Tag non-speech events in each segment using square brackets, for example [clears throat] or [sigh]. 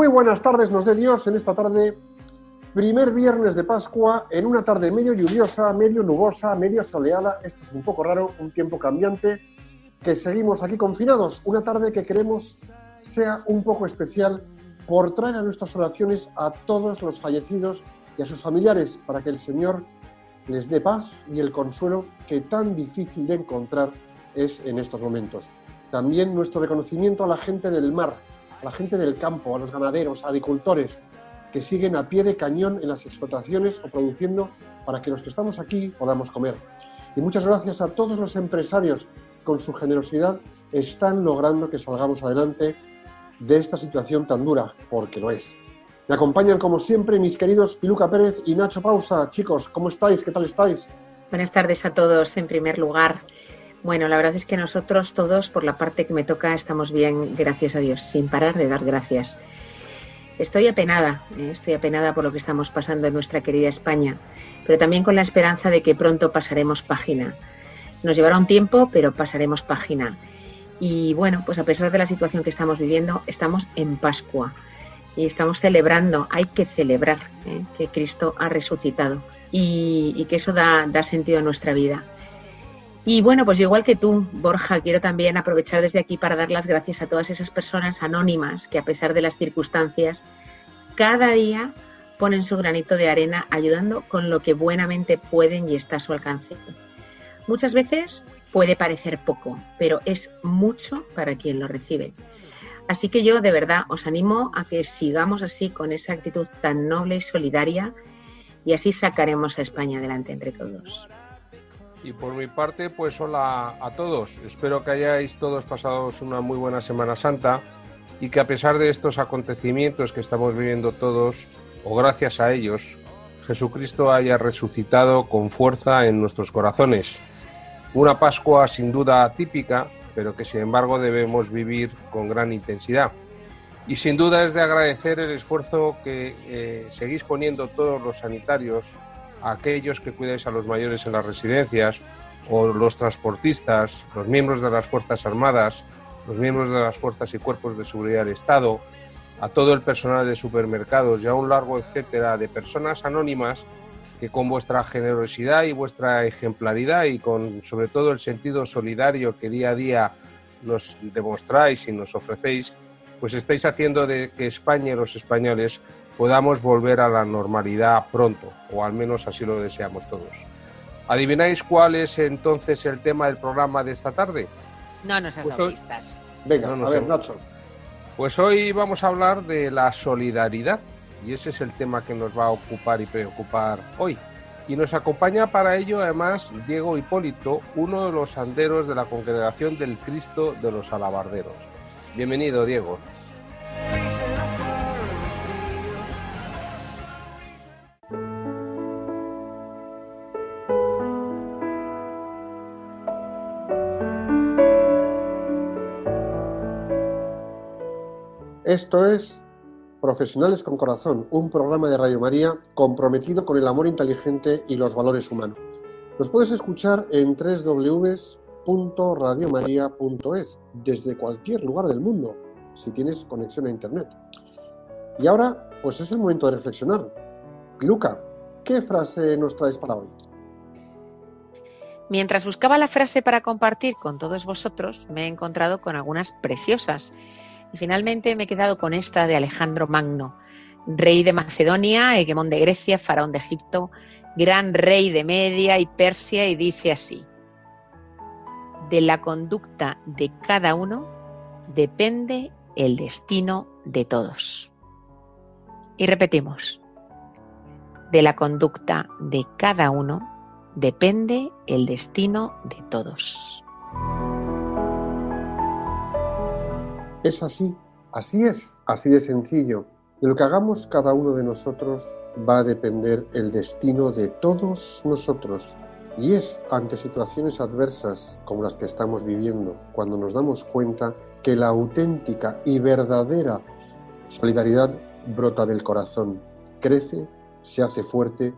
Muy buenas tardes, nos dé Dios en esta tarde, primer viernes de Pascua, en una tarde medio lluviosa, medio nubosa, medio soleada. Esto es un poco raro, un tiempo cambiante, que seguimos aquí confinados. Una tarde que queremos sea un poco especial por traer a nuestras oraciones a todos los fallecidos y a sus familiares, para que el Señor les dé paz y el consuelo que tan difícil de encontrar es en estos momentos. También nuestro reconocimiento a la gente del mar, a la gente del campo, a los ganaderos, agricultores, que siguen a pie de cañón en las explotaciones o produciendo para que los que estamos aquí podamos comer. Y muchas gracias a todos los empresarios que con su generosidad están logrando que salgamos adelante de esta situación tan dura, porque lo es. Me acompañan como siempre mis queridos Piluca Pérez y Nacho Pausa. Chicos, ¿cómo estáis? ¿Qué tal estáis? Buenas tardes a todos en primer lugar. Bueno, la verdad es que nosotros todos, por la parte que me toca, estamos bien, gracias a Dios, sin parar de dar gracias. Estoy apenada, ¿eh? estoy apenada por lo que estamos pasando en nuestra querida España, pero también con la esperanza de que pronto pasaremos página. Nos llevará un tiempo, pero pasaremos página. Y bueno, pues a pesar de la situación que estamos viviendo, estamos en Pascua y estamos celebrando, hay que celebrar ¿eh? que Cristo ha resucitado y, y que eso da, da sentido a nuestra vida. Y bueno, pues igual que tú, Borja, quiero también aprovechar desde aquí para dar las gracias a todas esas personas anónimas que a pesar de las circunstancias, cada día ponen su granito de arena ayudando con lo que buenamente pueden y está a su alcance. Muchas veces puede parecer poco, pero es mucho para quien lo recibe. Así que yo de verdad os animo a que sigamos así con esa actitud tan noble y solidaria y así sacaremos a España adelante entre todos. Y por mi parte, pues hola a todos. Espero que hayáis todos pasado una muy buena Semana Santa y que a pesar de estos acontecimientos que estamos viviendo todos, o gracias a ellos, Jesucristo haya resucitado con fuerza en nuestros corazones. Una Pascua sin duda atípica, pero que sin embargo debemos vivir con gran intensidad. Y sin duda es de agradecer el esfuerzo que eh, seguís poniendo todos los sanitarios, aquellos que cuidáis a los mayores en las residencias, o los transportistas, los miembros de las Fuerzas Armadas, los miembros de las Fuerzas y Cuerpos de Seguridad del Estado, a todo el personal de supermercados y a un largo etcétera de personas anónimas que con vuestra generosidad y vuestra ejemplaridad y con sobre todo el sentido solidario que día a día nos demostráis y nos ofrecéis, pues estáis haciendo de que España y los españoles podamos volver a la normalidad pronto, o al menos así lo deseamos todos. ¿Adivináis cuál es entonces el tema del programa de esta tarde? No nos has Pues dado hoy- pistas. Venga, No, no a sé. ver, Nacho. Pues hoy vamos a hablar de la solidaridad y ese es el tema que nos va a ocupar y preocupar hoy. Y nos acompaña para ello además Diego Hipólito, uno de los anderos de la congregación del Cristo de los Alabarderos. Bienvenido, Diego. Esto es Profesionales con Corazón, un programa de Radio María comprometido con el amor inteligente y los valores humanos. Nos puedes escuchar en www.radiomaria.es desde cualquier lugar del mundo, si tienes conexión a Internet. Y ahora, pues es el momento de reflexionar. Luca, ¿qué frase nos traes para hoy? Mientras buscaba la frase para compartir con todos vosotros, me he encontrado con algunas preciosas. Y finalmente me he quedado con esta de Alejandro Magno, rey de Macedonia, hegemón de Grecia, faraón de Egipto, gran rey de Media y Persia, y dice así, de la conducta de cada uno depende el destino de todos. Y repetimos, de la conducta de cada uno depende el destino de todos. Es así, así es, así de sencillo. De lo que hagamos cada uno de nosotros va a depender el destino de todos nosotros. Y es ante situaciones adversas como las que estamos viviendo cuando nos damos cuenta que la auténtica y verdadera solidaridad brota del corazón, crece, se hace fuerte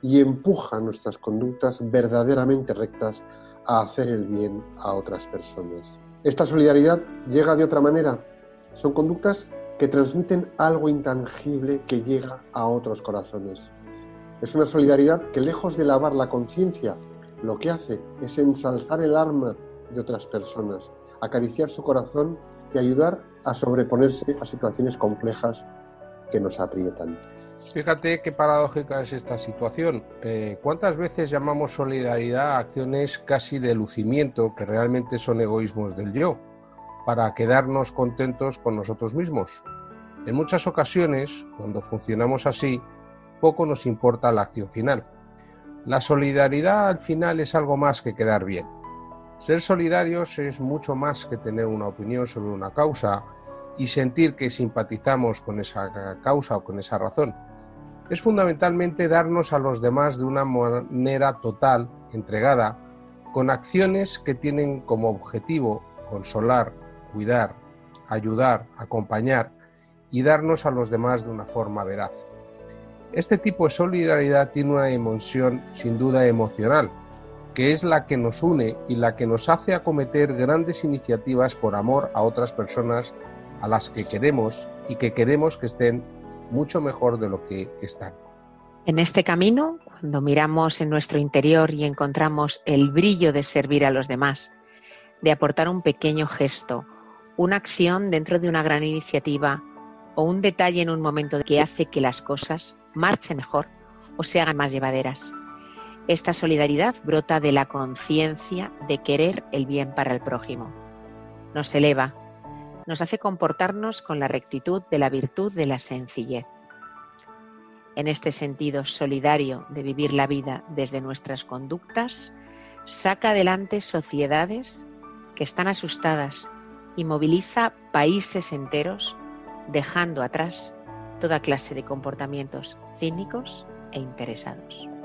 y empuja nuestras conductas verdaderamente rectas a hacer el bien a otras personas. Esta solidaridad llega de otra manera. Son conductas que transmiten algo intangible que llega a otros corazones. Es una solidaridad que lejos de lavar la conciencia, lo que hace es ensalzar el alma de otras personas, acariciar su corazón y ayudar a sobreponerse a situaciones complejas que nos aprietan. Fíjate qué paradójica es esta situación. Eh, ¿Cuántas veces llamamos solidaridad a acciones casi de lucimiento que realmente son egoísmos del yo, para quedarnos contentos con nosotros mismos? En muchas ocasiones, cuando funcionamos así, poco nos importa la acción final. La solidaridad al final es algo más que quedar bien. Ser solidarios es mucho más que tener una opinión sobre una causa y sentir que simpatizamos con esa causa o con esa razón es fundamentalmente darnos a los demás de una manera total, entregada, con acciones que tienen como objetivo consolar, cuidar, ayudar, acompañar y darnos a los demás de una forma veraz. Este tipo de solidaridad tiene una dimensión sin duda emocional, que es la que nos une y la que nos hace acometer grandes iniciativas por amor a otras personas a las que queremos y que queremos que estén mucho mejor de lo que están. En este camino, cuando miramos en nuestro interior y encontramos el brillo de servir a los demás, de aportar un pequeño gesto, una acción dentro de una gran iniciativa o un detalle en un momento que hace que las cosas marchen mejor o se hagan más llevaderas. Esta solidaridad brota de la conciencia de querer el bien para el prójimo. Nos eleva, nos hace comportarnos con la rectitud de la virtud de la sencillez. En este sentido solidario de vivir la vida desde nuestras conductas, saca adelante sociedades que están asustadas y moviliza países enteros, dejando atrás toda clase de comportamientos cínicos e interesados.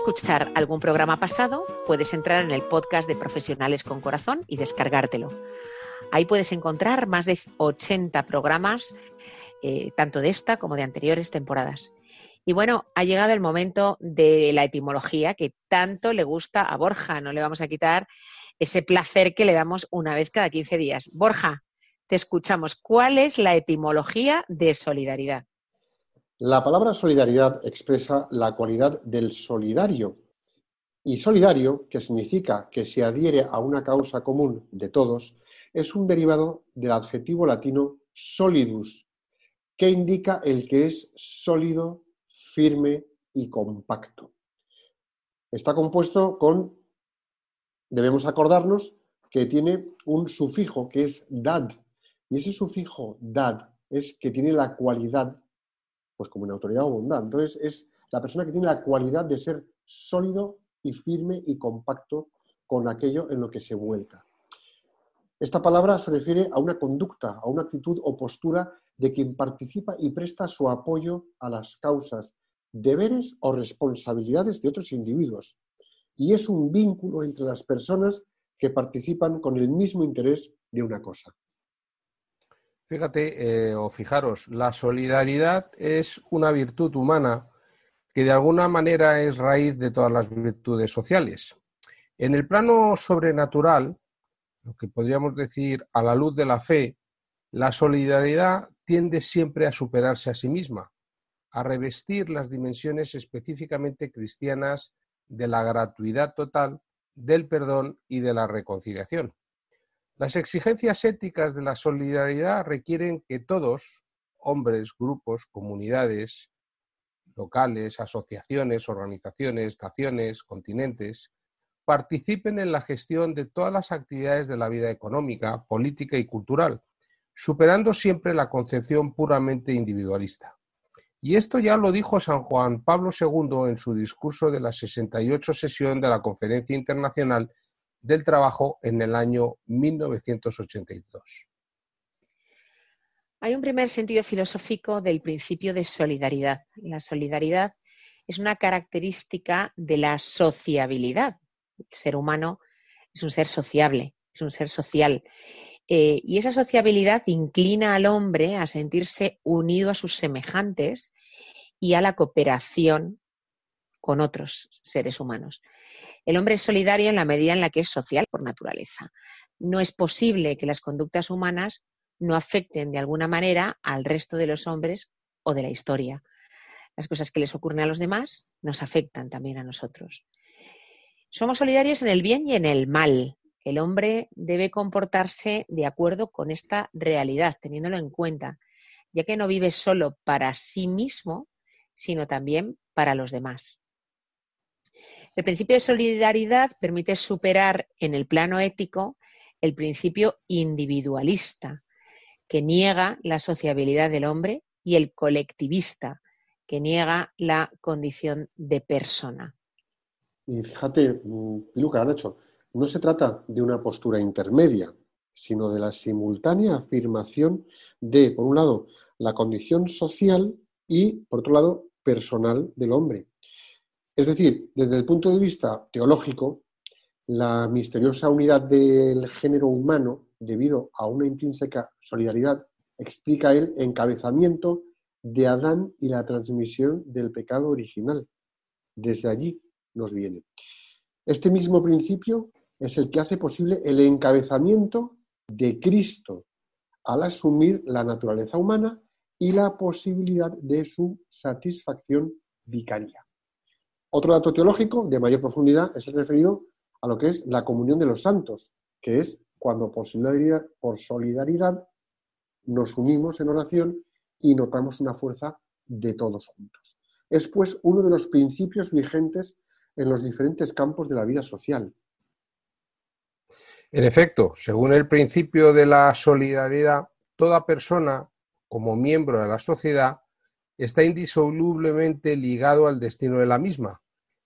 Escuchar algún programa pasado, puedes entrar en el podcast de Profesionales con Corazón y descargártelo. Ahí puedes encontrar más de 80 programas, eh, tanto de esta como de anteriores temporadas. Y bueno, ha llegado el momento de la etimología que tanto le gusta a Borja. No le vamos a quitar ese placer que le damos una vez cada 15 días. Borja, te escuchamos. ¿Cuál es la etimología de solidaridad? La palabra solidaridad expresa la cualidad del solidario. Y solidario, que significa que se adhiere a una causa común de todos, es un derivado del adjetivo latino solidus, que indica el que es sólido, firme y compacto. Está compuesto con, debemos acordarnos, que tiene un sufijo que es dad. Y ese sufijo dad es que tiene la cualidad pues como una autoridad o bondad. Entonces es la persona que tiene la cualidad de ser sólido y firme y compacto con aquello en lo que se vuelca. Esta palabra se refiere a una conducta, a una actitud o postura de quien participa y presta su apoyo a las causas, deberes o responsabilidades de otros individuos. Y es un vínculo entre las personas que participan con el mismo interés de una cosa. Fíjate, eh, o fijaros, la solidaridad es una virtud humana que de alguna manera es raíz de todas las virtudes sociales. En el plano sobrenatural, lo que podríamos decir a la luz de la fe, la solidaridad tiende siempre a superarse a sí misma, a revestir las dimensiones específicamente cristianas de la gratuidad total, del perdón y de la reconciliación. Las exigencias éticas de la solidaridad requieren que todos, hombres, grupos, comunidades, locales, asociaciones, organizaciones, naciones, continentes, participen en la gestión de todas las actividades de la vida económica, política y cultural, superando siempre la concepción puramente individualista. Y esto ya lo dijo San Juan Pablo II en su discurso de la 68 sesión de la Conferencia Internacional del Trabajo en el año 1982. Hay un primer sentido filosófico del principio de solidaridad. La solidaridad es una característica de la sociabilidad. El ser humano es un ser sociable, es un ser social. Eh, y esa sociabilidad inclina al hombre a sentirse unido a sus semejantes y a la cooperación con otros seres humanos. El hombre es solidario en la medida en la que es social por naturaleza. No es posible que las conductas humanas no afecten de alguna manera al resto de los hombres o de la historia. Las cosas que les ocurren a los demás nos afectan también a nosotros. Somos solidarios en el bien y en el mal. El hombre debe comportarse de acuerdo con esta realidad, teniéndolo en cuenta, ya que no vive solo para sí mismo, sino también para los demás. El principio de solidaridad permite superar en el plano ético el principio individualista, que niega la sociabilidad del hombre, y el colectivista, que niega la condición de persona. Y fíjate, Luca, Nacho, no se trata de una postura intermedia, sino de la simultánea afirmación de, por un lado, la condición social y, por otro lado, personal del hombre. Es decir, desde el punto de vista teológico, la misteriosa unidad del género humano debido a una intrínseca solidaridad, explica el encabezamiento de Adán y la transmisión del pecado original. Desde allí nos viene. Este mismo principio es el que hace posible el encabezamiento de Cristo al asumir la naturaleza humana y la posibilidad de su satisfacción vicaria. Otro dato teológico de mayor profundidad es el referido a lo que es la comunión de los santos, que es cuando por solidaridad, por solidaridad nos unimos en oración y notamos una fuerza de todos juntos. Es pues uno de los principios vigentes en los diferentes campos de la vida social. En efecto, según el principio de la solidaridad, toda persona, como miembro de la sociedad, está indisolublemente ligado al destino de la misma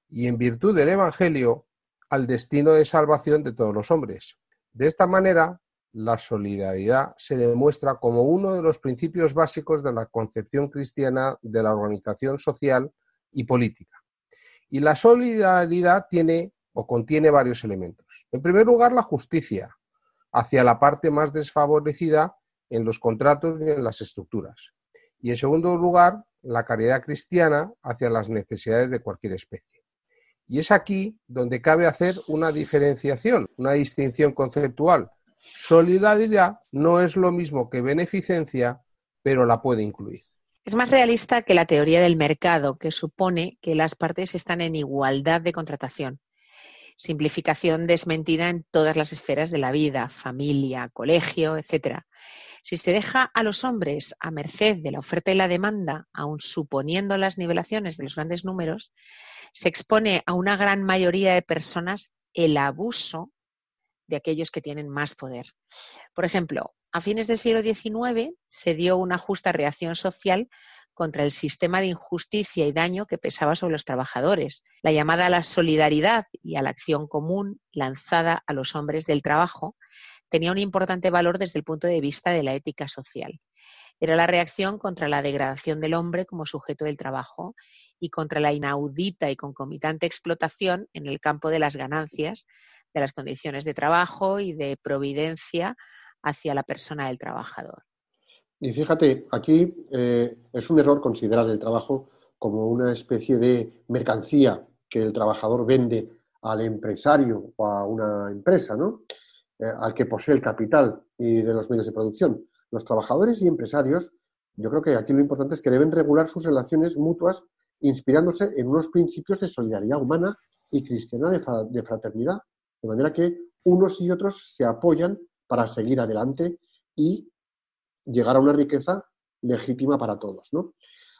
y, en virtud del Evangelio, al destino de salvación de todos los hombres. De esta manera, la solidaridad se demuestra como uno de los principios básicos de la concepción cristiana de la organización social y política. Y la solidaridad tiene o contiene varios elementos. En primer lugar, la justicia hacia la parte más desfavorecida en los contratos y en las estructuras. Y en segundo lugar, la caridad cristiana hacia las necesidades de cualquier especie. Y es aquí donde cabe hacer una diferenciación, una distinción conceptual. Solidaridad no es lo mismo que beneficencia, pero la puede incluir. Es más realista que la teoría del mercado, que supone que las partes están en igualdad de contratación. Simplificación desmentida en todas las esferas de la vida, familia, colegio, etc. Si se deja a los hombres a merced de la oferta y la demanda, aun suponiendo las nivelaciones de los grandes números, se expone a una gran mayoría de personas el abuso de aquellos que tienen más poder. Por ejemplo, a fines del siglo XIX se dio una justa reacción social contra el sistema de injusticia y daño que pesaba sobre los trabajadores, la llamada a la solidaridad y a la acción común lanzada a los hombres del trabajo tenía un importante valor desde el punto de vista de la ética social. Era la reacción contra la degradación del hombre como sujeto del trabajo y contra la inaudita y concomitante explotación en el campo de las ganancias, de las condiciones de trabajo y de providencia hacia la persona del trabajador. Y fíjate, aquí eh, es un error considerar el trabajo como una especie de mercancía que el trabajador vende al empresario o a una empresa, ¿no? Eh, al que posee el capital y de los medios de producción. Los trabajadores y empresarios yo creo que aquí lo importante es que deben regular sus relaciones mutuas inspirándose en unos principios de solidaridad humana y cristiana de, fraternidad, de manera que unos y otros se apoyan para seguir adelante y llegar a una riqueza legítima para todos.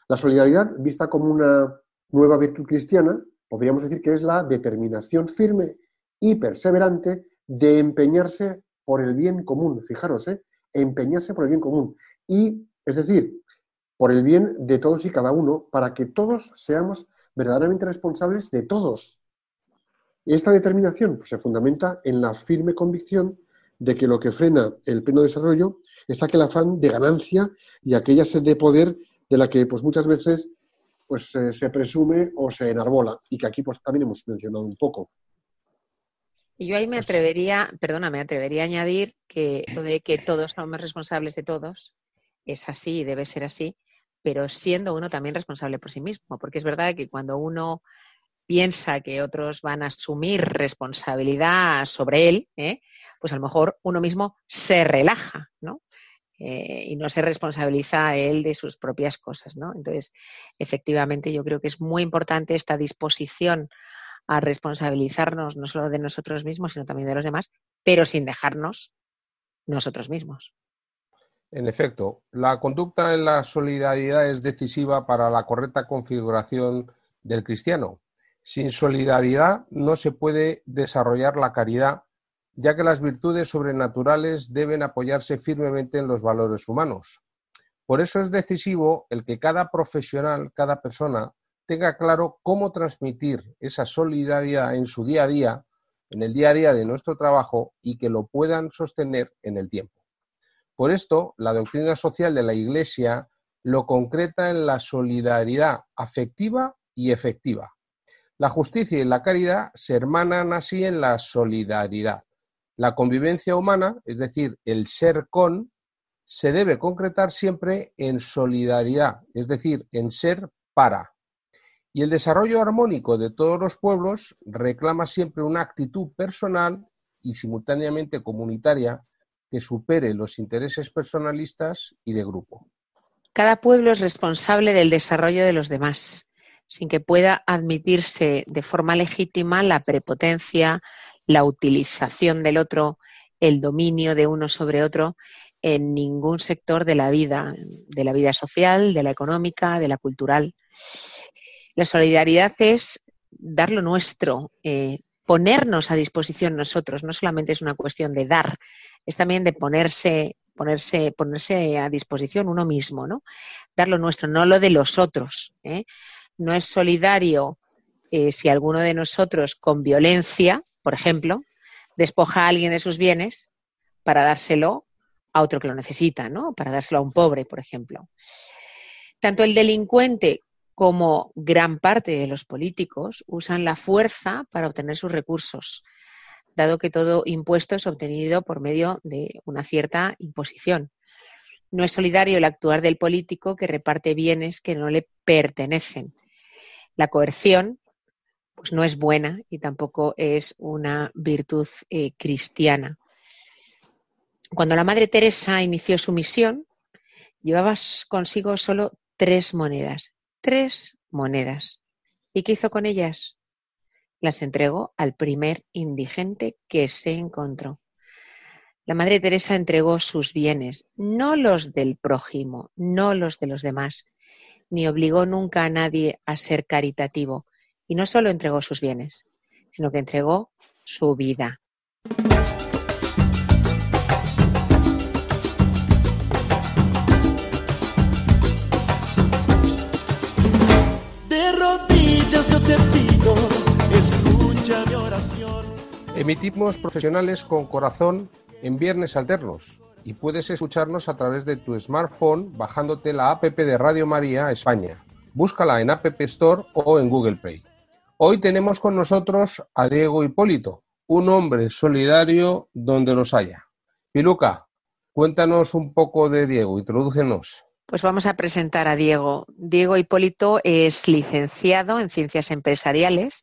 La solidaridad, vista como una nueva virtud cristiana, podríamos decir que es la determinación firme y perseverante de empeñarse por el bien común. Fijaros, ¿eh? empeñarse por el bien común. Y, es decir, por el bien de todos y cada uno, para que todos seamos verdaderamente responsables de todos. Esta determinación pues, se fundamenta en la firme convicción de que lo que frena el pleno desarrollo es aquel afán de ganancia y aquella sed de poder de la que pues, muchas veces pues, se presume o se enarbola y que aquí pues, también hemos mencionado un poco. Y yo ahí me pues atrevería, perdona, me atrevería a añadir que lo de que todos somos responsables de todos es así y debe ser así, pero siendo uno también responsable por sí mismo, porque es verdad que cuando uno piensa que otros van a asumir responsabilidad sobre él, ¿eh? pues a lo mejor uno mismo se relaja, ¿no? Eh, y no se responsabiliza a él de sus propias cosas, ¿no? Entonces, efectivamente, yo creo que es muy importante esta disposición a responsabilizarnos no solo de nosotros mismos, sino también de los demás, pero sin dejarnos nosotros mismos. En efecto, la conducta en la solidaridad es decisiva para la correcta configuración del cristiano. Sin solidaridad no se puede desarrollar la caridad, ya que las virtudes sobrenaturales deben apoyarse firmemente en los valores humanos. Por eso es decisivo el que cada profesional, cada persona, tenga claro cómo transmitir esa solidaridad en su día a día, en el día a día de nuestro trabajo y que lo puedan sostener en el tiempo. Por esto, la doctrina social de la Iglesia lo concreta en la solidaridad afectiva y efectiva. La justicia y la caridad se hermanan así en la solidaridad. La convivencia humana, es decir, el ser con, se debe concretar siempre en solidaridad, es decir, en ser para. Y el desarrollo armónico de todos los pueblos reclama siempre una actitud personal y simultáneamente comunitaria que supere los intereses personalistas y de grupo. Cada pueblo es responsable del desarrollo de los demás, sin que pueda admitirse de forma legítima la prepotencia, la utilización del otro, el dominio de uno sobre otro en ningún sector de la vida, de la vida social, de la económica, de la cultural. La solidaridad es dar lo nuestro, eh, ponernos a disposición nosotros. No solamente es una cuestión de dar, es también de ponerse, ponerse, ponerse a disposición uno mismo, ¿no? Dar lo nuestro, no lo de los otros. ¿eh? No es solidario eh, si alguno de nosotros con violencia, por ejemplo, despoja a alguien de sus bienes para dárselo a otro que lo necesita, ¿no? Para dárselo a un pobre, por ejemplo. Tanto el delincuente como gran parte de los políticos usan la fuerza para obtener sus recursos, dado que todo impuesto es obtenido por medio de una cierta imposición. No es solidario el actuar del político que reparte bienes que no le pertenecen. La coerción pues no es buena y tampoco es una virtud eh, cristiana. Cuando la Madre Teresa inició su misión, llevaba consigo solo tres monedas tres monedas. ¿Y qué hizo con ellas? Las entregó al primer indigente que se encontró. La Madre Teresa entregó sus bienes, no los del prójimo, no los de los demás, ni obligó nunca a nadie a ser caritativo. Y no solo entregó sus bienes, sino que entregó su vida. Emitimos profesionales con corazón en viernes alternos y puedes escucharnos a través de tu smartphone bajándote la app de Radio María España. Búscala en App Store o en Google Play. Hoy tenemos con nosotros a Diego Hipólito, un hombre solidario donde los haya. Piluca, cuéntanos un poco de Diego, introdúcenos. Pues vamos a presentar a Diego. Diego Hipólito es licenciado en Ciencias Empresariales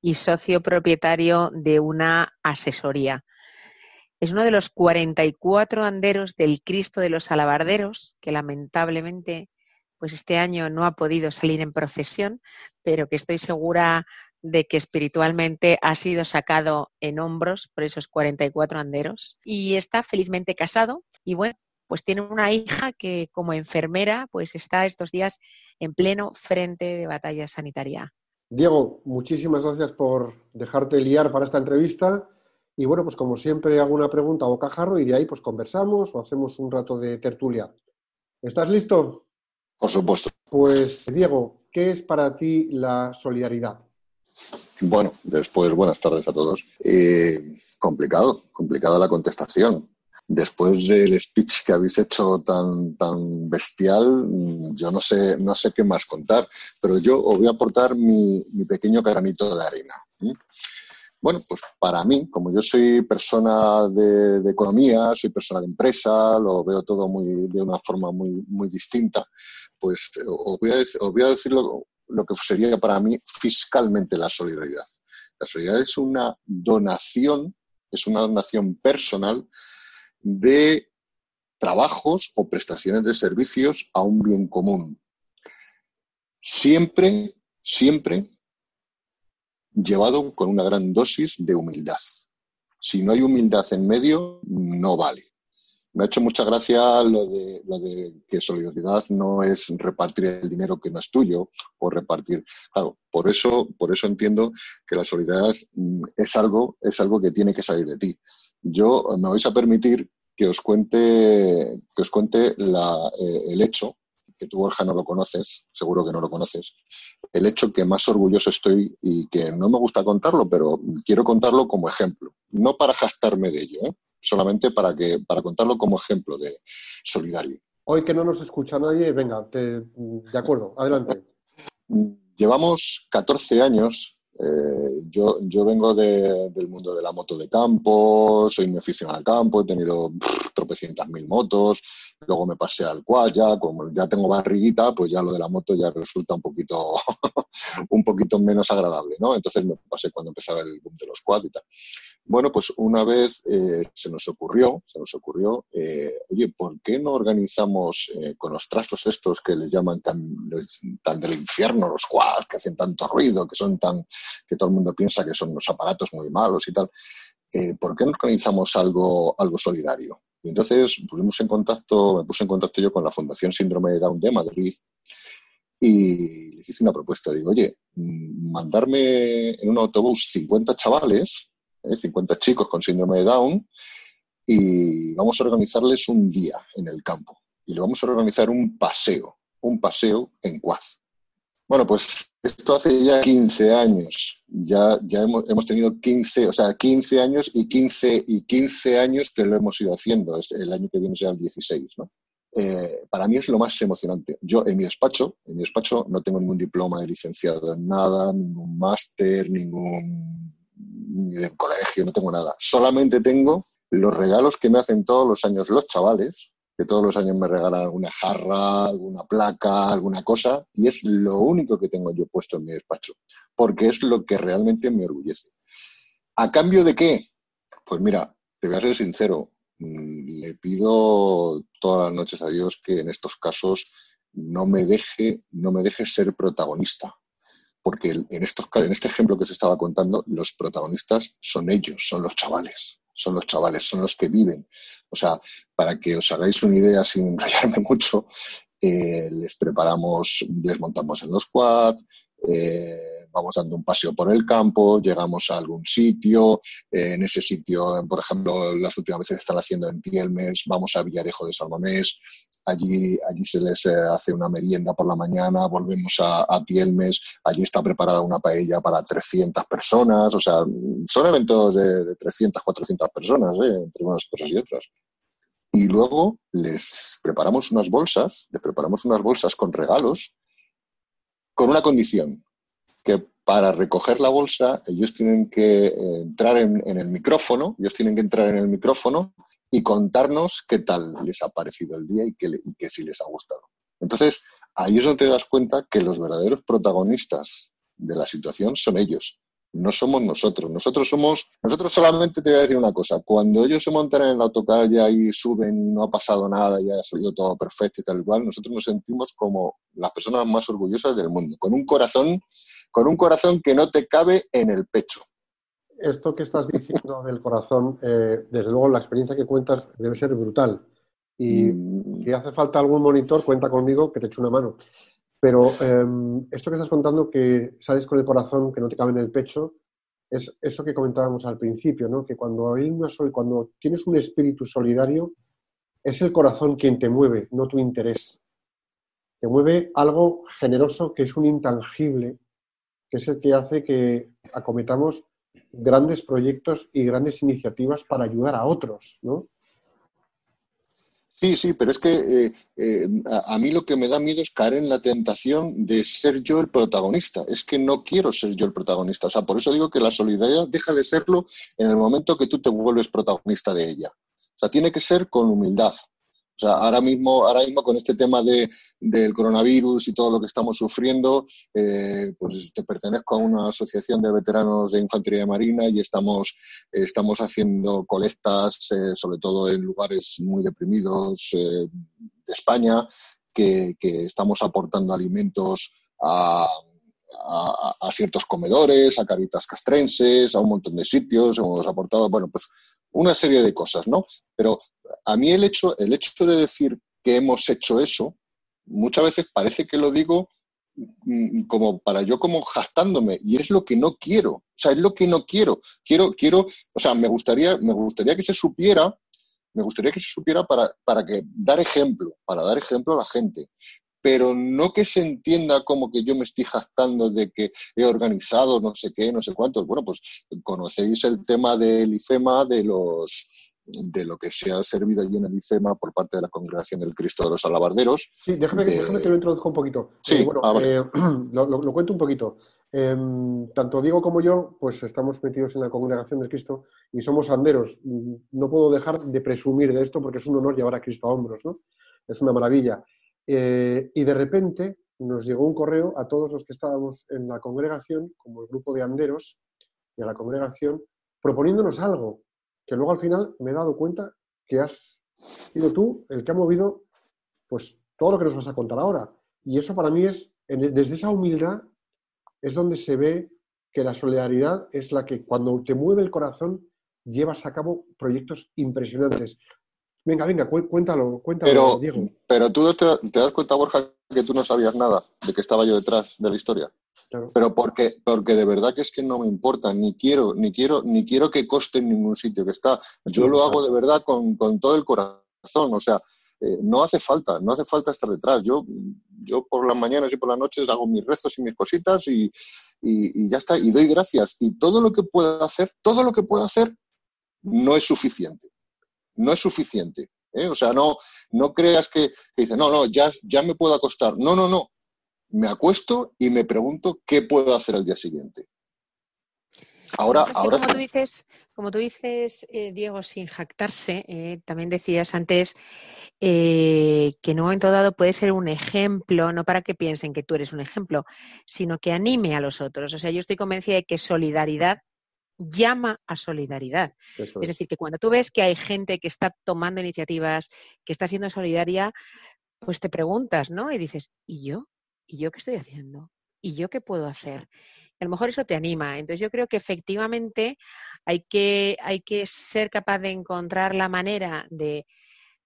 y socio propietario de una asesoría. Es uno de los 44 anderos del Cristo de los Alabarderos, que lamentablemente pues este año no ha podido salir en procesión, pero que estoy segura de que espiritualmente ha sido sacado en hombros por esos 44 anderos y está felizmente casado y bueno, pues tiene una hija que como enfermera pues está estos días en pleno frente de batalla sanitaria. Diego, muchísimas gracias por dejarte liar para esta entrevista y bueno, pues como siempre hago una pregunta o cajarro y de ahí pues conversamos o hacemos un rato de tertulia. ¿Estás listo? Por supuesto. Pues Diego, ¿qué es para ti la solidaridad? Bueno, después buenas tardes a todos. Eh, complicado, complicada la contestación. Después del speech que habéis hecho tan, tan bestial, yo no sé, no sé qué más contar, pero yo os voy a aportar mi, pequeño granito de arena. Bueno, pues para mí, como yo soy persona de, economía, soy persona de empresa, lo veo todo muy, de una forma muy, muy distinta, pues os voy a, os voy a decir lo que sería para mí fiscalmente la solidaridad. La solidaridad es una donación, es una donación personal de trabajos o prestaciones de servicios a un bien común. Siempre, siempre llevado con una gran dosis de humildad. Si no hay humildad en medio, no vale me ha hecho mucha gracia lo de, lo de que solidaridad no es repartir el dinero que no es tuyo o repartir. Claro, por eso, por eso entiendo que la solidaridad mm, es algo, es algo que tiene que salir de ti. Yo me vais a permitir que os cuente, que os cuente eh, el hecho, que tú, Borja, no lo conoces, seguro que no lo conoces, el hecho que más orgulloso estoy y que no me gusta contarlo, pero quiero contarlo como ejemplo. No para jactarme de ello, ¿eh? solamente para, que, para contarlo como ejemplo de solidario. Hoy que no nos escucha nadie, venga, de acuerdo, adelante. [laughs] Llevamos 14 años eh, yo, yo vengo del mundo de la moto de campo, soy muy aficionado al campo, he tenido tropecientas mil motos, luego me pasé al quad, ya como ya tengo barriguita, pues ya lo de la moto ya resulta un poquito, [laughs] un poquito menos agradable, ¿no? Entonces me pasé cuando empezaba el boom de los quad y tal. Bueno, pues una vez eh, se nos ocurrió, se nos ocurrió, eh, oye, ¿por qué no organizamos con los trastos estos que les llaman tan, tan del infierno, los quads, que hacen tanto ruido, que son tan que todo el mundo piensa que son unos aparatos muy malos y tal. Eh, ¿Por qué no organizamos algo, algo solidario? Y entonces pusimos en contacto, me puse en contacto yo con la Fundación Síndrome de Down de Madrid y les hice una propuesta. Digo, oye, mm, mandarme en un autobús 50 chavales, 50 eh, chicos con síndrome de Down, y vamos a organizarles un día en el campo. Y le vamos a organizar un paseo, un paseo en Cuaz. Bueno, pues esto hace ya 15 años. Ya, ya hemos, hemos, tenido 15, o sea, 15 años y 15, y 15 años que lo hemos ido haciendo. El año que viene será el 16, ¿no? Eh, para mí es lo más emocionante. Yo en mi despacho, en mi despacho no tengo ningún diploma de licenciado en nada, ningún máster, ningún ni de colegio, no tengo nada. Solamente tengo los regalos que me hacen todos los años los chavales, que todos los años me regalan alguna jarra, alguna placa, alguna cosa, y es lo único que tengo yo puesto en mi despacho, porque es lo que realmente me orgullece. ¿A cambio de qué? Pues mira, te voy a ser sincero, mm, le pido todas las noches a Dios que en estos casos no me deje, no me deje ser protagonista. Porque en, estos, en este ejemplo que se estaba contando, los protagonistas son ellos, son los chavales son los chavales, son los que viven. O sea, para que os hagáis una idea sin [laughs] rayarme mucho, eh, les preparamos, les montamos en los quads, eh, vamos dando un paseo por el campo, llegamos a algún sitio, eh, en ese sitio, por ejemplo, las últimas veces están haciendo en Pielmes, vamos a Villarejo de Salmamés, allí, allí se les eh, hace una merienda por la mañana, volvemos a, a, Pielmes, allí está preparada una paella para 300 personas, o sea, son eventos de, de 300, 400 personas, entre unas cosas y otras. Y luego les preparamos unas bolsas, les preparamos unas bolsas con regalos con una condición, que para recoger la bolsa ellos tienen que eh, entrar en, el micrófono, ellos tienen que entrar en el micrófono y contarnos qué tal les ha parecido el día y que, y que si les ha gustado. Entonces, ahí es donde te das cuenta que los verdaderos protagonistas de la situación son ellos. no somos nosotros. Nosotros somos, nosotros solamente te voy a decir una cosa, cuando ellos se montan en el autocar ya y suben no ha pasado nada, ya ha salido todo perfecto y tal cual, nosotros nos sentimos como las personas más orgullosas del mundo, con un corazón, con un corazón que no te cabe en el pecho. Esto que estás diciendo del corazón, eh, desde luego la experiencia que cuentas debe ser brutal. Y mm. si hace falta algún monitor, cuenta conmigo que te echo una mano. Pero em, esto que estás contando, que sales con el corazón que no te cabe en el pecho, es eso que comentábamos al principio, ¿no? Que cuando hay una cuando tienes un espíritu solidario, es el corazón quien te mueve, no tu interés. Te mueve algo generoso que es un intangible, que es el que hace que acometamos grandes proyectos y grandes iniciativas para ayudar a otros, ¿no? Sí, sí, pero es que eh, eh, a, mí lo que me da miedo es caer en la tentación de ser yo el protagonista. Es que no quiero ser yo el protagonista. O sea, por eso digo que la solidaridad deja de serlo en el momento que tú te vuelves protagonista de ella. O sea, tiene que ser con humildad. O sea, ahora mismo, ahora mismo con este tema de, del coronavirus y todo lo que estamos sufriendo, eh, pues te pertenezco a una asociación de veteranos de infantería marina y estamos, estamos haciendo colectas, eh, sobre todo en lugares muy deprimidos eh, de España, que, que, estamos aportando alimentos a, a, ciertos comedores, a caritas castrenses, a un montón de sitios. Hemos aportado, bueno, pues una serie de cosas, ¿no? Pero a mí el hecho, el hecho de decir que hemos hecho eso, muchas veces parece que lo digo mm, como para yo como jactándome y es lo que no quiero o sea es lo que no quiero quiero quiero o sea me gustaría me gustaría que se supiera me gustaría que se supiera para, para que dar ejemplo para dar ejemplo a la gente pero no que se entienda como que yo me estoy jactando de que he organizado no sé qué, no sé cuántos. Bueno, pues conocéis el tema del IFEMA, de los de lo que se ha servido allí en el IFEMA por parte de la Congregación del Cristo de los Alabarderos. Sí, déjame, que lo introduzca un poquito. Sí, eh, bueno, ah, eh, [clears throat] lo, cuento un poquito. Em, tanto Diego como yo, pues estamos metidos en la Congregación del Cristo y somos anderos. No puedo dejar de presumir de esto porque es un honor llevar a Cristo a hombros, ¿no? Es una maravilla. Eh, y de repente nos llegó un correo a todos los que estábamos en la congregación, como el grupo de anderos de la congregación, proponiéndonos algo, que luego al final me he dado cuenta que has sido tú el que ha movido pues todo lo que nos vas a contar ahora. Y eso para mí es, desde esa humildad, es donde se ve que la solidaridad es la que cuando te mueve el corazón llevas a cabo proyectos impresionantes. Venga, venga, cuéntalo, cuéntalo, pero, Diego. Pero tú te, das cuenta, Borja, que tú no sabías nada de que estaba yo detrás de la historia. Pero porque, porque de verdad que es que no me importa, ni quiero, ni quiero, ni quiero que coste en ningún sitio que está. Yo lo hago de verdad con, todo el corazón. O sea, eh, no hace falta, no hace falta estar detrás. Yo, yo por las mañanas y por las noches hago mis rezos y mis cositas y, y, y ya está, y doy gracias. Y todo lo que puedo hacer, todo lo que puedo hacer no es suficiente no es suficiente. ¿eh? O sea, no, no creas que, dice, no, no, ya, ya me puedo acostar. No, no, no. Me acuesto y me pregunto qué puedo hacer al día siguiente. Ahora, ahora como, tú dices, como tú dices, eh, Diego, sin jactarse, eh, también decías antes que en un momento dado puede ser un ejemplo, no para que piensen que tú eres un ejemplo, sino que anime a los otros. O sea, yo estoy convencida de que solidaridad llama a solidaridad. es. decir, que cuando tú ves que hay gente que está tomando iniciativas, que está siendo solidaria, pues te preguntas, ¿no? Y dices, ¿y yo? ¿Y yo qué estoy haciendo? ¿Y yo qué puedo hacer? a lo mejor eso te anima. Entonces yo creo que efectivamente hay que, hay que ser capaz de encontrar la manera de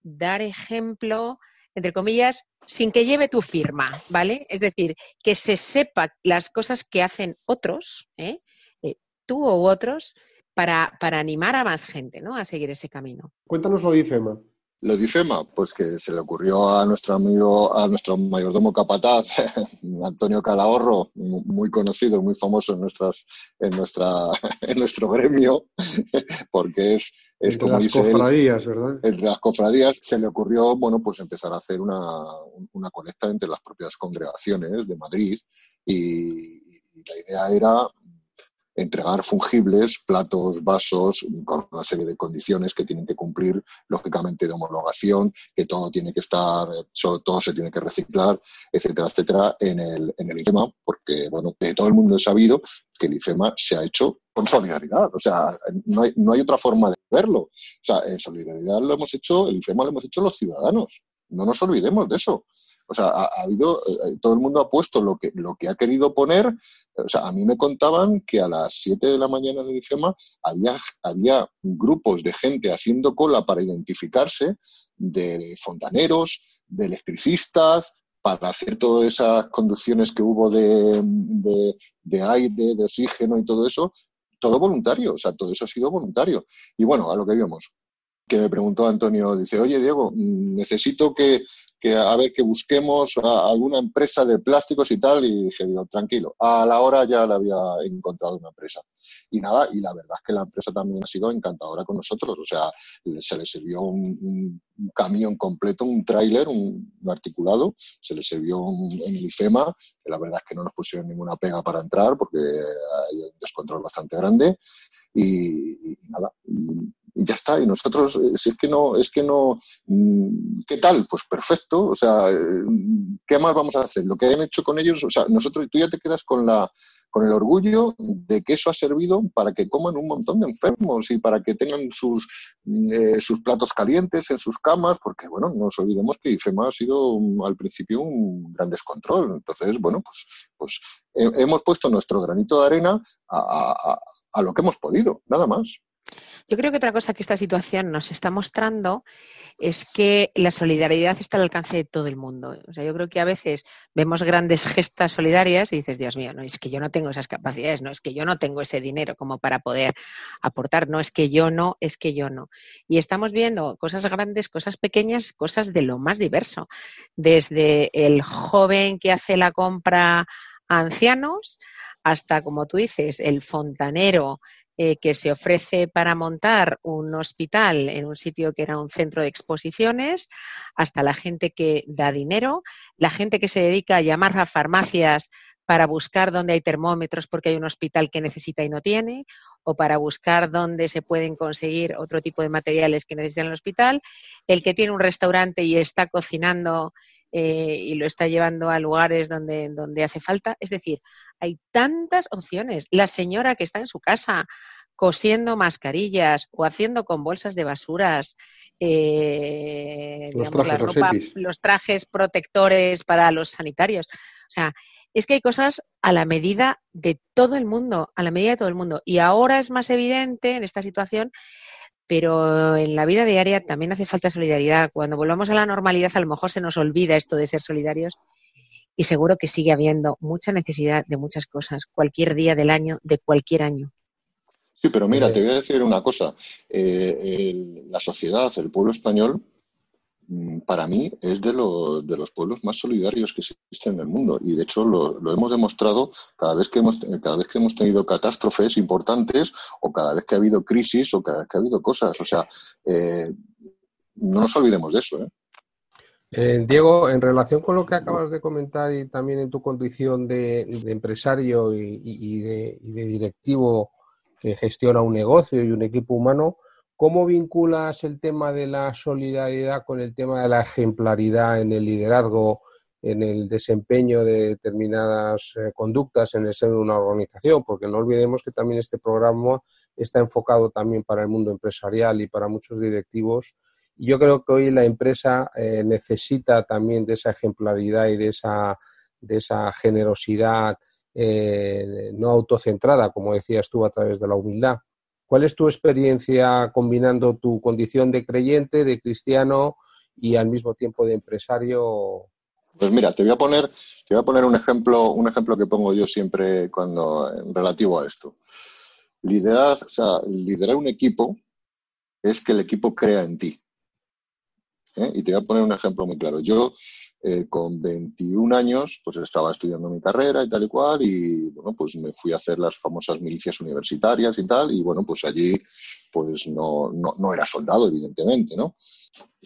dar ejemplo, entre comillas, sin que lleve tu firma, ¿vale? Es decir, que se sepa las cosas que hacen otros, ¿eh? Tú u otros para, para animar a más gente ¿no? a seguir ese camino. Cuéntanos lo de IFEMA. Lo de IFEMA, pues que se le ocurrió a nuestro amigo, a nuestro mayordomo capataz, [laughs] Antonio Calahorro, muy conocido, muy famoso en nuestras, en nuestra, [laughs] en nuestro gremio, [laughs] porque es, es entre como las cofradías, ¿verdad? Entre las cofradías se le ocurrió, bueno, pues empezar a hacer una, una colecta entre las propias congregaciones de Madrid y, y la idea era entregar fungibles, platos, vasos, con una serie de condiciones que tienen que cumplir, lógicamente, de homologación, que todo tiene que estar, todo se tiene que reciclar, etcétera, etcétera, en el, en el IFEMA, porque, bueno, todo el mundo ha sabido que el IFEMA se ha hecho con solidaridad. O sea, no hay, no hay otra forma de verlo. O sea, en solidaridad lo hemos hecho, el IFEMA lo hemos hecho los ciudadanos. No nos olvidemos de eso. O sea, ha, habido, eh, todo el mundo ha puesto lo que, lo que ha querido poner. O sea, a mí me contaban que a las 7 de la mañana en el IFEMA había, había grupos de gente haciendo cola para identificarse de fontaneros, de electricistas, para hacer todas esas conducciones que hubo de, de, aire, de oxígeno y todo eso, todo voluntario, o sea, todo eso ha sido voluntario. Y bueno, a lo que vimos, que me preguntó Antonio, dice, oye Diego, mm, necesito que, que a ver que busquemos a alguna empresa de plásticos y tal, y dije, digo, tranquilo, a la hora ya la había encontrado una empresa. Y nada, y la verdad es que la empresa también ha sido encantadora con nosotros, o sea, se le sirvió un, camión completo, un tráiler, un, articulado, se le sirvió en el IFEMA, que la verdad es que no nos pusieron ninguna pega para entrar porque hay un descontrol bastante grande, y, nada, y ya está. Y nosotros, eh, si es que no, es que no, mm, ¿qué tal? Pues perfecto. O sea, eh, ¿qué más vamos a hacer? Lo que han hecho con ellos, o sea, nosotros, tú ya te quedas con la, con el orgullo de que eso ha servido para que coman un montón de enfermos y para que tengan sus, mm, eh, sus platos calientes en sus camas, porque bueno, no nos olvidemos que IFEMA ha sido mm, al principio un gran descontrol. Entonces, bueno, pues, pues hemos puesto nuestro granito de arena a, a lo que hemos podido, nada más. Yo creo que otra cosa que esta situación nos está mostrando es que la solidaridad está al alcance de todo el mundo. O sea, yo creo que a veces vemos grandes gestas solidarias y dices, Dios mío, no es que yo no tengo esas capacidades, no es que yo no tengo ese dinero como para poder aportar, no es que yo no, es que yo no. Y estamos viendo cosas grandes, cosas pequeñas, cosas de lo más diverso. Desde el joven que hace la compra a ancianos hasta, como tú dices, el fontanero eh, que se ofrece para montar un hospital en un sitio que era un centro de exposiciones, hasta la gente que da dinero, la gente que se dedica a llamar a farmacias para buscar dónde hay termómetros porque hay un hospital que necesita y no tiene, o para buscar dónde se pueden conseguir otro tipo de materiales que necesita el hospital, el que tiene un restaurante y está cocinando eh, y lo está llevando a lugares donde, donde hace falta. Es decir, hay tantas opciones. La señora que está en su casa cosiendo mascarillas o haciendo con bolsas de basuras eh, los, trajes, la ropa, los trajes protectores para los sanitarios. O sea, es que hay cosas a la medida de todo el mundo, a la medida de todo el mundo. Y ahora es más evidente en esta situación pero en la vida diaria también hace falta solidaridad. Cuando volvamos a la normalidad, a lo mejor se nos olvida esto de ser solidarios y seguro que sigue habiendo mucha necesidad de muchas cosas, cualquier día del año, de cualquier año. Sí, pero mira, te voy a decir una cosa. Eh, la sociedad, el pueblo español, para mí es de, de, los pueblos más solidarios que existen en el mundo y de hecho lo, hemos demostrado cada vez que hemos cada vez que hemos tenido catástrofes importantes o cada vez que ha habido crisis o cada vez que ha habido cosas o sea eh, no nos olvidemos de eso ¿eh? Eh, Diego, en relación con lo que acabas de comentar y también en tu condición de, empresario y, de, y, de, directivo que gestiona un negocio y un equipo humano, ¿Cómo vinculas el tema de la solidaridad con el tema de la ejemplaridad en el liderazgo, en el desempeño de determinadas eh, conductas en el seno de una organización? Porque no olvidemos que también este programa está enfocado también para el mundo empresarial y para muchos directivos. Y yo creo que hoy la empresa eh, necesita también de esa ejemplaridad y de esa, de esa generosidad eh, no autocentrada, como decías tú, a través de la humildad. ¿Cuál es tu experiencia combinando tu condición de creyente, de cristiano y al mismo tiempo de empresario? Pues mira, te voy a poner, te voy a poner un ejemplo, un ejemplo que pongo yo siempre cuando relativo a esto. Liderar, o sea, liderar un equipo es que el equipo crea en ti. ¿eh? Y te voy a poner un ejemplo muy claro. Yo eh, con 21 años, pues estaba estudiando mi carrera y tal y cual, y bueno, pues me fui a hacer las famosas milicias universitarias y tal, y bueno, pues allí, pues no, no, no era soldado, evidentemente, ¿no?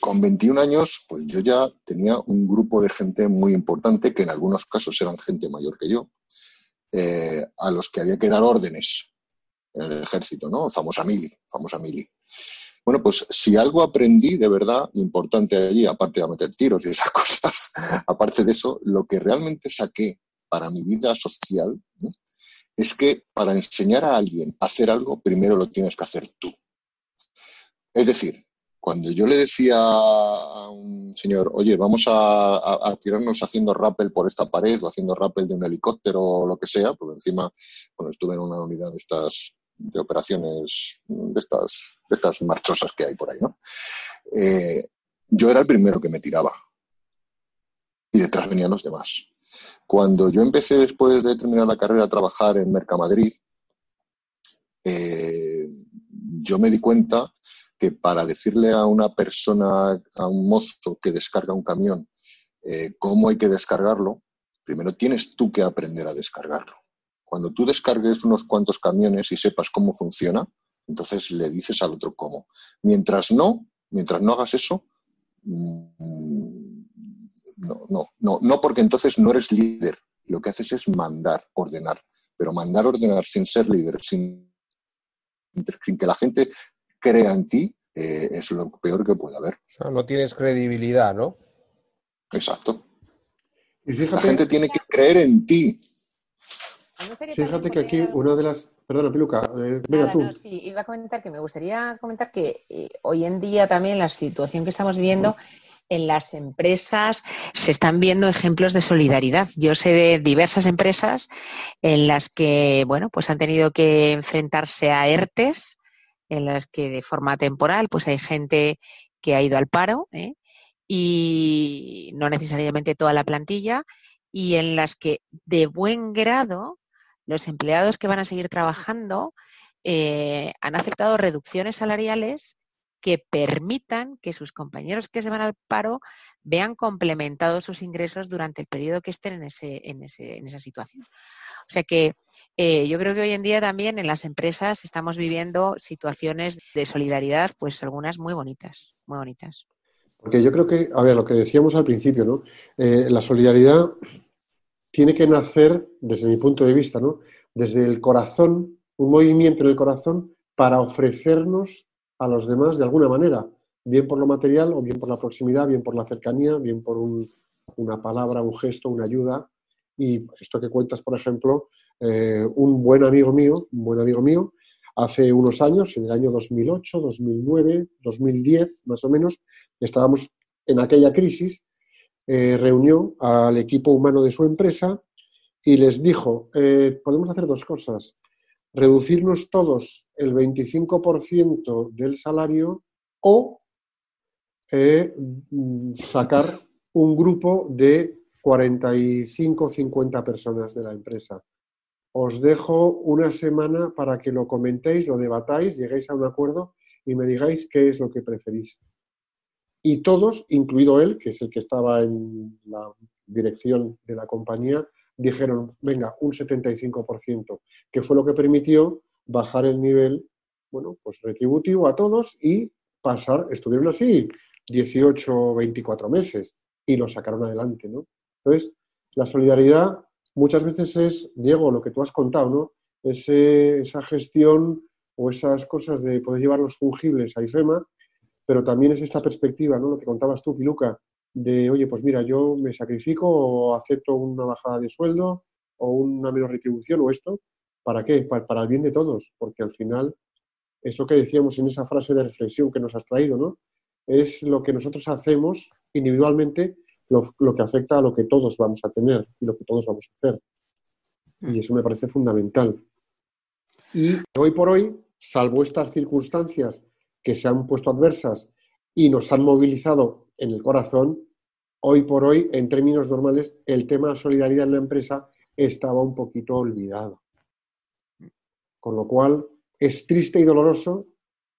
Con 21 años, pues yo ya tenía un grupo de gente muy importante, que en algunos casos eran gente mayor que yo, eh, a los que había que dar órdenes. en el ejército, ¿no? Famosa mili, famosa mili. Bueno, pues si algo aprendí de verdad importante allí, aparte de meter tiros y esas [laughs] cosas, aparte de eso, lo que realmente saqué para mi vida social es que para enseñar a alguien a hacer algo, primero lo tienes que hacer tú. Es decir, cuando yo le decía a un señor, oye, vamos a, tirarnos haciendo rappel por esta pared o haciendo rappel de un helicóptero o lo que sea, porque encima, bueno, estuve en una unidad de estas de operaciones de estas, de estas marchosas que hay por ahí, ¿no? Eh, yo era el primero que me tiraba. Y detrás venían los demás. Cuando yo empecé después de terminar la carrera a trabajar en Mercamadrid, eh, yo me di cuenta que para decirle a una persona, a un mozo que descarga un camión, eh, cómo hay que descargarlo, primero tienes tú que aprender a descargarlo. Cuando tú descargues unos cuantos camiones y sepas cómo funciona, entonces le dices al otro cómo. Mientras no, mientras no hagas eso, mm, no, no, no, no porque entonces no eres líder. Lo que haces es mandar, ordenar. Pero mandar, ordenar sin ser líder, sin, sin que la gente crea en ti, eh, es lo peor que puede haber. O sea, no tienes credibilidad, ¿no? Exacto. la gente tiene que creer en ti. Fíjate que aquí una de las... Perdona, Piluca, eh, venga tú. sí, iba a comentar que me gustaría comentar que eh, hoy en día también la situación que estamos viendo en las empresas se están viendo ejemplos de solidaridad. Yo sé de diversas empresas en las que, bueno, pues han tenido que enfrentarse a ERTES, en las que de forma temporal pues hay gente que ha ido al paro ¿eh? y no necesariamente toda la plantilla y en las que de buen grado los empleados que van a seguir trabajando eh, han aceptado reducciones salariales que permitan que sus compañeros que se van al paro vean complementados sus ingresos durante el periodo que estén en, ese, en, ese, en esa situación. O sea que eh, yo creo que hoy en día también en las empresas estamos viviendo situaciones de solidaridad, pues algunas muy bonitas, muy bonitas. Porque yo creo que, a ver, lo que decíamos al principio, ¿no? Eh, la solidaridad tiene que nacer, desde mi punto de vista, ¿no? Desde el corazón, un movimiento en el corazón para ofrecernos a los demás de alguna manera, bien por lo material o bien por la proximidad, bien por la cercanía, bien por una palabra, un gesto, una ayuda. Y esto que cuentas, por ejemplo, eh, un buen amigo mío, un buen amigo mío, hace unos años, en el año 2008, 2009, 2010, más o menos, estábamos en aquella crisis, eh, reunió al equipo humano de su empresa y les dijo, eh, podemos hacer dos cosas reducirnos todos el 25% del salario o eh, sacar un grupo de 45 o 50 personas de la empresa. Os dejo una semana para que lo comentéis, lo debatáis, lleguéis a un acuerdo y me digáis qué es lo que preferís. Y todos, incluido él, que es el que estaba en la dirección de la compañía, dijeron, venga, un 75%, que fue lo que permitió bajar el nivel, bueno, pues retributivo a todos y pasar, estuvieron así 18 o 24 meses y lo sacaron adelante, ¿no? Entonces, la solidaridad muchas veces es, Diego, lo que tú has contado, ¿no? esa gestión o esas cosas de poder llevar los fungibles a IFEMA, pero también es esta perspectiva, ¿no? Lo que contabas tú, Piluca, de, oye, pues mira, yo me sacrifico o acepto una bajada de sueldo o una menor retribución o esto, ¿para qué? Para, el bien de todos, porque al final es lo que decíamos en esa frase de reflexión que nos has traído, ¿no? Es lo que nosotros hacemos individualmente lo, lo que afecta a lo que todos vamos a tener y lo que todos vamos a hacer. Y eso me parece fundamental. Y hoy por hoy, salvo estas circunstancias que se han puesto adversas y nos han movilizado en el corazón, hoy por hoy, en términos normales, el tema de solidaridad en la empresa estaba un poquito olvidado. Con lo cual, es triste y doloroso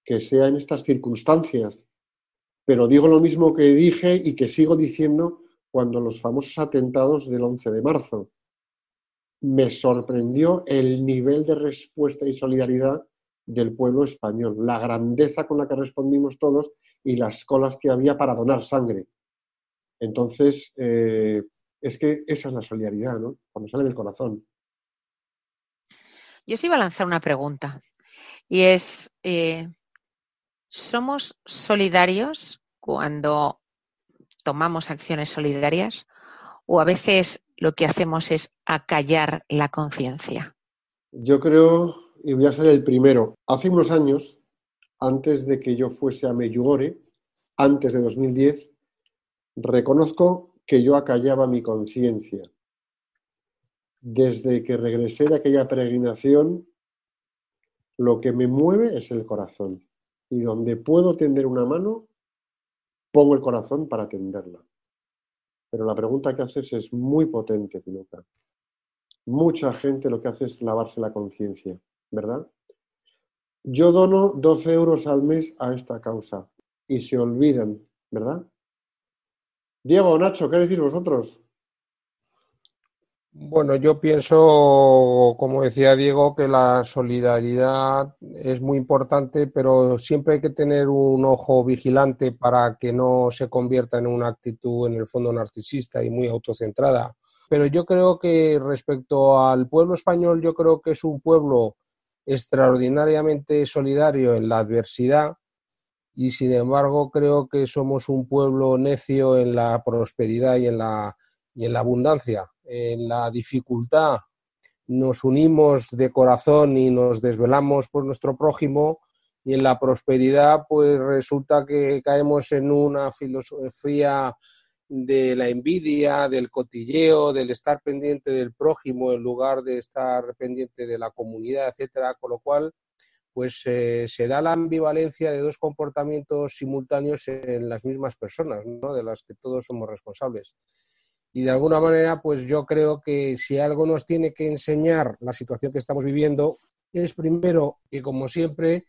que sea en estas circunstancias. Pero digo lo mismo que dije y que sigo diciendo cuando los famosos atentados del 11 de marzo. Me sorprendió el nivel de respuesta y solidaridad del pueblo español, la grandeza con la que respondimos todos y las colas que había para donar sangre. Entonces, eh, es que esa es la solidaridad, ¿no? Cuando sale del corazón. Yo os iba a lanzar una pregunta. y es, eh, ¿somos solidarios cuando tomamos acciones solidarias o a veces lo que hacemos es acallar la conciencia? Yo creo, y voy a ser el primero, hace unos años, antes de que yo fuese a Meyugore, antes de 2010, reconozco que yo acallaba mi conciencia. Desde que regresé de aquella peregrinación, lo que me mueve es el corazón. Y donde puedo tender una mano, pongo el corazón para tenderla. Pero la pregunta que haces es muy potente, Piloca. Mucha gente lo que hace es lavarse la conciencia, ¿verdad? Yo dono 12 euros al mes a esta causa y se olvidan, ¿verdad? Diego, Nacho, ¿qué decís vosotros? Bueno, yo pienso, como decía Diego, que la solidaridad es muy importante, pero siempre hay que tener un ojo vigilante para que no se convierta en una actitud, en el fondo, narcisista y muy autocentrada. Pero yo creo que respecto al pueblo español, yo creo que es un pueblo extraordinariamente solidario en la adversidad y, sin embargo, creo que somos un pueblo necio en la prosperidad y en la, y en la abundancia. En la dificultad nos unimos de corazón y nos desvelamos por nuestro prójimo y en la prosperidad pues resulta que caemos en una filosofía de la envidia, del cotilleo, del estar pendiente del prójimo en lugar de estar pendiente de la comunidad, etcétera, con lo cual pues eh, se da la ambivalencia de dos comportamientos simultáneos en las mismas personas, ¿no? de las que todos somos responsables. Y de alguna manera, pues yo creo que si algo nos tiene que enseñar la situación que estamos viviendo, es primero que, como siempre,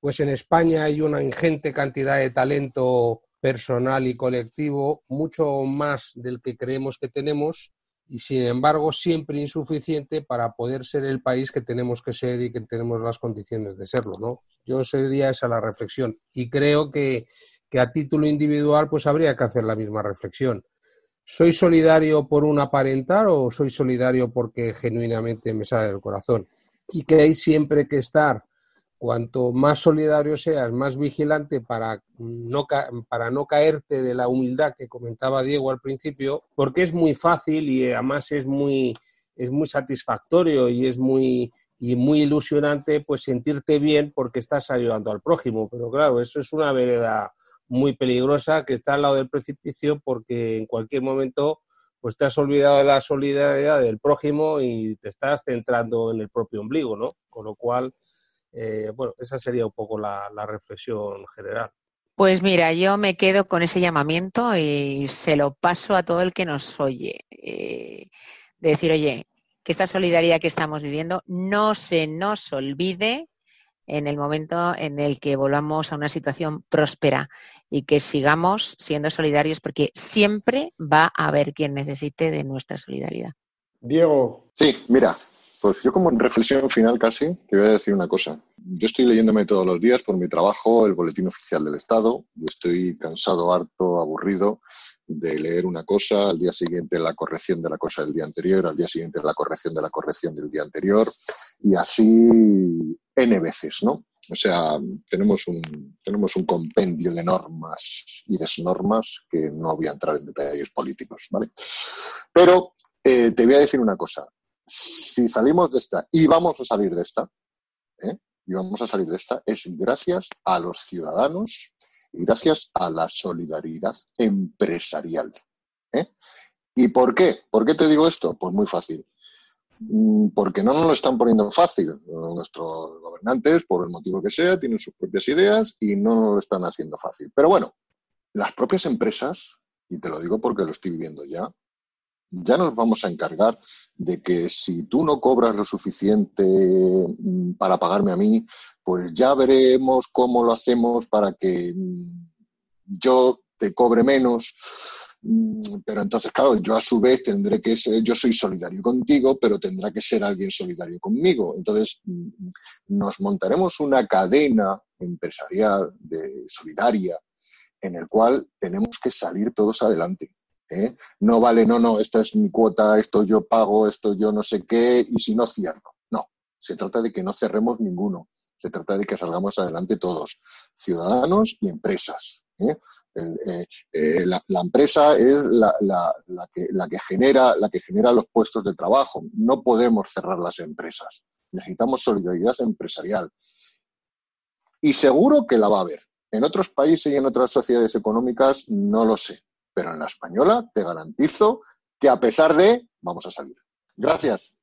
pues en España hay una ingente cantidad de talento personal y colectivo, mucho más del que creemos que tenemos, y sin embargo siempre insuficiente para poder ser el país que tenemos que ser y que tenemos las condiciones de serlo, ¿no? Yo sería esa la reflexión. Y creo que, que a título individual, pues habría que hacer la misma reflexión ¿Soy solidario por un aparentar o soy solidario porque genuinamente me sale del corazón? Y que hay siempre que estar, cuanto más solidario seas, más vigilante para no, para no caerte de la humildad que comentaba Diego al principio, porque es muy fácil y además es muy, es muy satisfactorio y es muy, y muy ilusionante pues sentirte bien porque estás ayudando al prójimo. Pero claro, eso es una vereda muy peligrosa que está al lado del precipicio porque en cualquier momento pues te has olvidado de la solidaridad del prójimo y te estás centrando en el propio ombligo, ¿no? Con lo cual, eh, bueno, esa sería un poco la, reflexión general. Pues mira, yo me quedo con ese llamamiento y se lo paso a todo el que nos oye. Eh, de decir, oye, que esta solidaridad que estamos viviendo no se nos olvide en el momento en el que volvamos a una situación próspera y que sigamos siendo solidarios porque siempre va a haber quien necesite de nuestra solidaridad. Diego. Sí, mira, pues yo como reflexión final casi te voy a decir una cosa. Yo estoy leyéndome todos los días por mi trabajo el Boletín Oficial del Estado y estoy cansado, harto, aburrido de leer una cosa, al día siguiente la corrección de la cosa del día anterior, al día siguiente la corrección de la corrección del día anterior y así N veces, ¿no? O sea, tenemos un, tenemos un compendio de normas y desnormas que no voy a entrar en detalles políticos, ¿vale? Pero eh, te voy a decir una cosa. Si salimos de esta, y vamos a salir de esta, ¿eh? y vamos a salir de esta, es gracias a los ciudadanos y gracias a la solidaridad empresarial. ¿eh? ¿Y por qué? ¿Por qué te digo esto? Pues muy fácil. Mm, porque no nos lo están poniendo fácil. Nuestros gobernantes, por el motivo que sea, tienen sus propias ideas y no nos lo están haciendo fácil. Pero bueno, las propias empresas, y te lo digo porque lo estoy viviendo ya, ya nos vamos a encargar de que si tú no cobras lo suficiente mm, para pagarme a mí, pues ya veremos cómo lo hacemos para que mm, yo te cobre menos Mm, pero entonces, claro, yo a su vez tendré que ser, yo soy solidario contigo, pero tendrá que ser alguien solidario conmigo. Entonces, nos montaremos una cadena empresarial de solidaria en el cual tenemos que salir todos adelante. ¿Eh? No vale, no, no, esta es mi cuota, esto yo pago, esto yo no sé qué, y si no cierro. No, se trata de que no cerremos ninguno, Se trata de que salgamos adelante todos, ciudadanos y empresas. ¿eh? Eh, la, empresa es la, que, genera, la que genera los puestos de trabajo. No podemos cerrar las empresas. Necesitamos solidaridad empresarial. Y seguro que la va a haber. En otros países y en otras sociedades económicas no lo sé. Pero en la española te garantizo que a pesar de, vamos a salir. Gracias.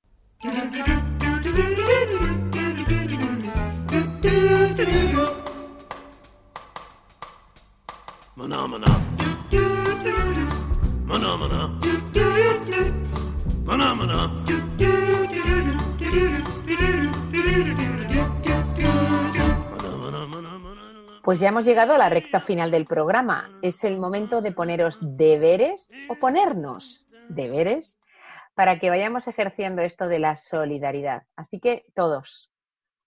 Pues ya hemos llegado a la recta final del programa. Es el momento de poneros deberes o ponernos deberes para que vayamos ejerciendo esto de la solidaridad. Así que todos,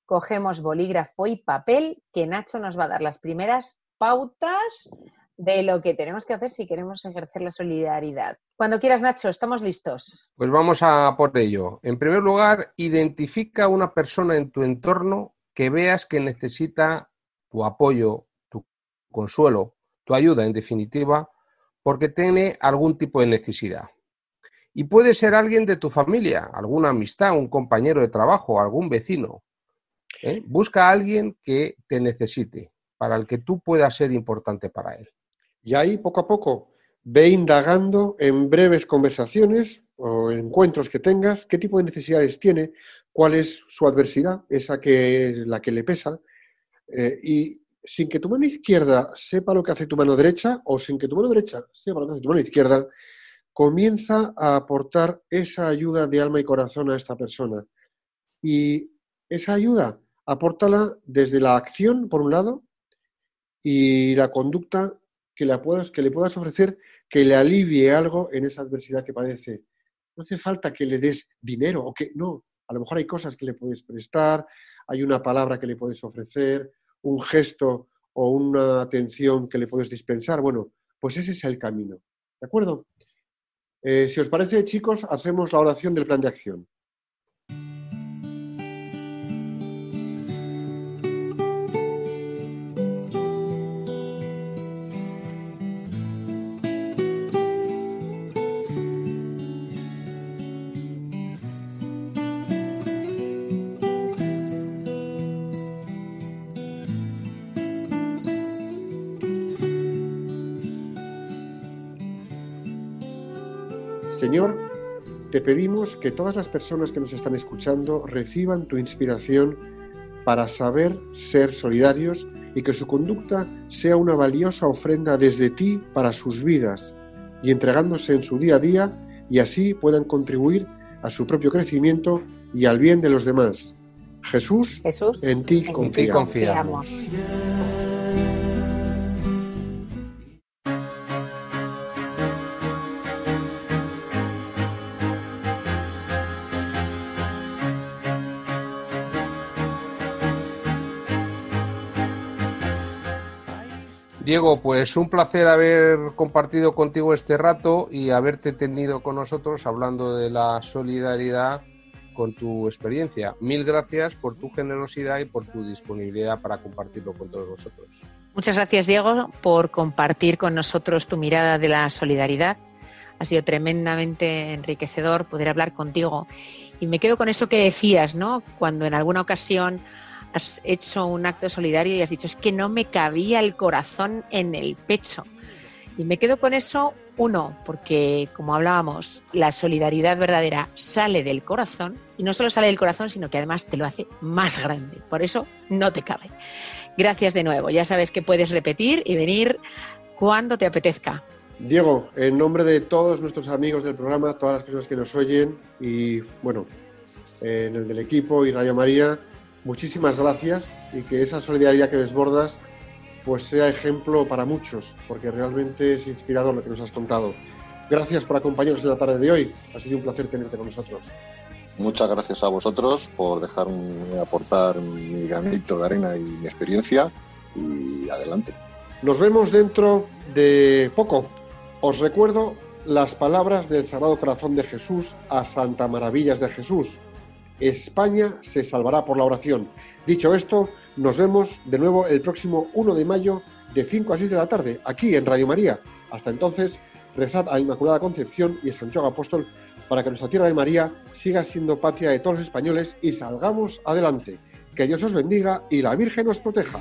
cogemos bolígrafo y papel, que Nacho nos va a dar las primeras pautas de lo que tenemos que hacer si queremos ejercer la solidaridad. Cuando quieras, Nacho, estamos listos. Pues vamos a por ello. En primer lugar, identifica una persona en tu entorno que veas que necesita tu apoyo, tu consuelo, tu ayuda, en definitiva, porque tiene algún tipo de necesidad. Y puede ser alguien de tu familia, alguna amistad, un compañero de trabajo, algún vecino. ¿eh? Busca a alguien que te necesite, para el que tú puedas ser importante para él. Y ahí, poco a poco, ve indagando en breves conversaciones o encuentros que tengas, qué tipo de necesidades tiene, cuál es su adversidad, esa que la que le pesa, eh, y sin que tu mano izquierda sepa lo que hace tu mano derecha o sin que tu mano derecha sepa lo que hace tu mano izquierda, comienza a aportar esa ayuda de alma y corazón a esta persona. Y esa ayuda, apórtala desde la acción, por un lado, y la conducta que, la puedas, que le puedas ofrecer que le alivie algo en esa adversidad que padece. No hace falta que le des dinero o que no. A lo mejor hay cosas que le puedes prestar, hay una palabra que le puedes ofrecer, un gesto o una atención que le puedes dispensar. Bueno, pues ese es el camino. ¿De acuerdo? Eh, si os parece, chicos, hacemos la oración del plan de acción. Pedimos que todas las personas que nos están escuchando reciban tu inspiración para saber ser solidarios y que su conducta sea una valiosa ofrenda desde ti para sus vidas y entregándose en su día a día y así puedan contribuir a su propio crecimiento y al bien de los demás. Jesús, en ti confiamos. Diego, pues un placer haber compartido contigo este rato y haberte tenido con nosotros hablando de la solidaridad con tu experiencia. Mil gracias por tu generosidad y por tu disponibilidad para compartirlo con todos nosotros. Muchas gracias, Diego, por compartir con nosotros tu mirada de la solidaridad. Ha sido tremendamente enriquecedor poder hablar contigo. Y me quedo con eso que decías, ¿no? Cuando en alguna ocasión has hecho un acto solidario y has dicho, es que no me cabía el corazón en el pecho. Y me quedo con eso, uno, porque como hablábamos, la solidaridad verdadera sale del corazón y no solo sale del corazón, sino que además te lo hace más grande. Por eso no te cabe. Gracias de nuevo. Ya sabes que puedes repetir y venir cuando te apetezca. Diego, en nombre de todos nuestros amigos del programa, todas las personas que nos oyen y, bueno, en el del equipo y Radio María, muchísimas gracias y que esa solidaridad que desbordas pues sea ejemplo para muchos, porque realmente es inspirador lo que nos has contado. Gracias por acompañarnos en la tarde de hoy. Ha sido un placer tenerte con nosotros. Muchas gracias a vosotros por dejarme aportar mi granito de arena y mi experiencia y adelante. Nos vemos dentro de poco. Os recuerdo las palabras del Sagrado Corazón de Jesús a Santa Maravillas de Jesús España se salvará por la oración. Dicho esto, nos vemos de nuevo el próximo 1 de mayo de 5 a 6 de la tarde, aquí en Radio María. Hasta entonces, rezad a Inmaculada Concepción y a Santiago Apóstol para que nuestra tierra de María siga siendo patria de todos los españoles y salgamos adelante. Que Dios os bendiga y la Virgen os proteja.